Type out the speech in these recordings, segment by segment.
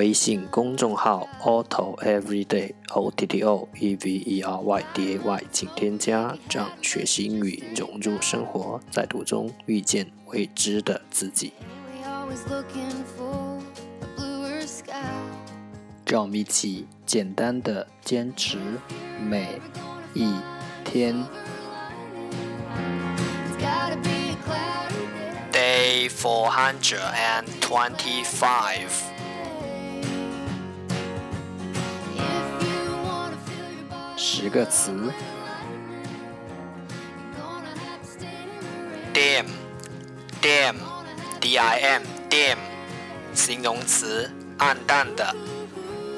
微信公众号 Otto Everyday O T T O E V E R Y D A Y，请添加，让学习英语融入生活，在途中遇见未知的自己。让我们一起简单的坚持每一天。Day four hundred and twenty-five. 十个词，dim，dim，d-i-m，dim，形容词，暗淡的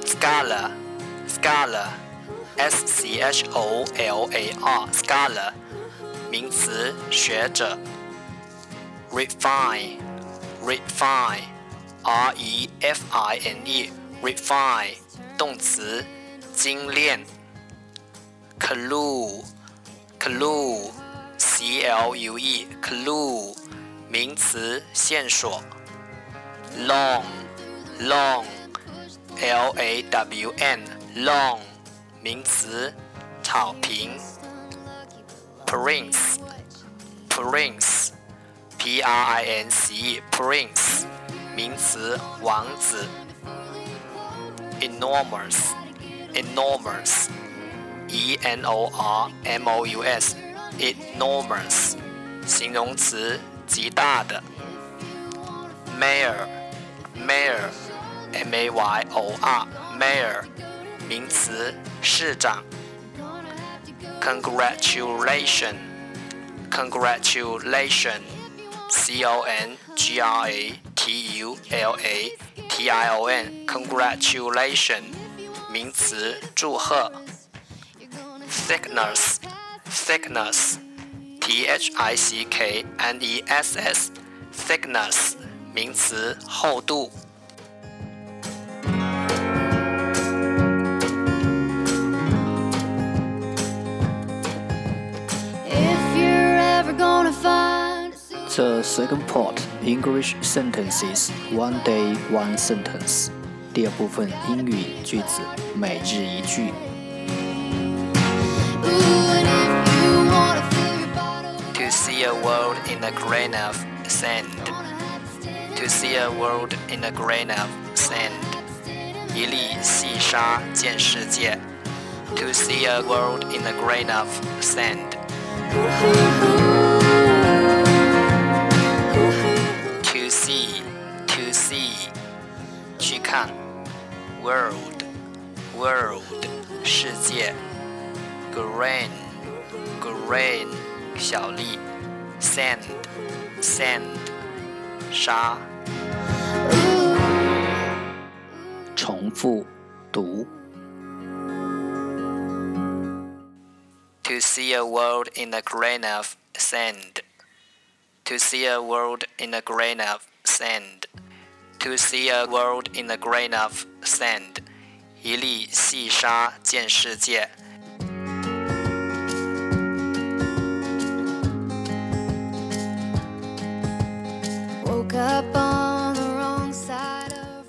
；scholar，scholar，s-c-h-o-l-a-r，scholar，名词，学者；refine，refine，r-e-f-i-n-e，refine，动词，精炼。clue clue c l u e clue 名词线索 long long l a w n long 名词草坪 prince prince p r i n c e prince 名词王子 enormous enormous E N O R M O U S，enormous，形容词，极大的。Mayor，mayor，M A Y O R，mayor，名词，市长。Congratulation，congratulation，C O N G R A T U L A T I O N，congratulation，名词，祝贺。thickness, thickness, t h i c k n e s s, thickness 名词，厚度。The second part English sentences one day one sentence 第二部分英语句子每日一句。 see a world in a grain of sand. To see a world in a grain of sand. 一粒细沙见世界. To see a world in a grain of sand. To see, to see, 去看. World, world, 世界. Grain, grain, 小粒。sand sand 沙。重复读。To see a world in a grain of sand. To see a world in a grain of sand. To see a world in a grain of sand. 一粒细沙见世界。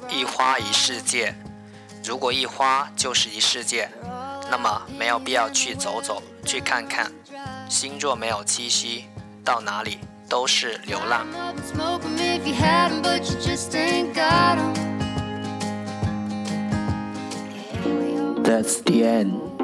一花一世界，如果一花就是一世界，那么没有必要去走走，去看看。心若没有栖息，到哪里都是流浪。That's the end.